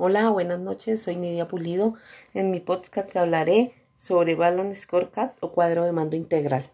Hola, buenas noches, soy Nidia Pulido. En mi podcast te hablaré sobre Balance Scorecard o cuadro de mando integral.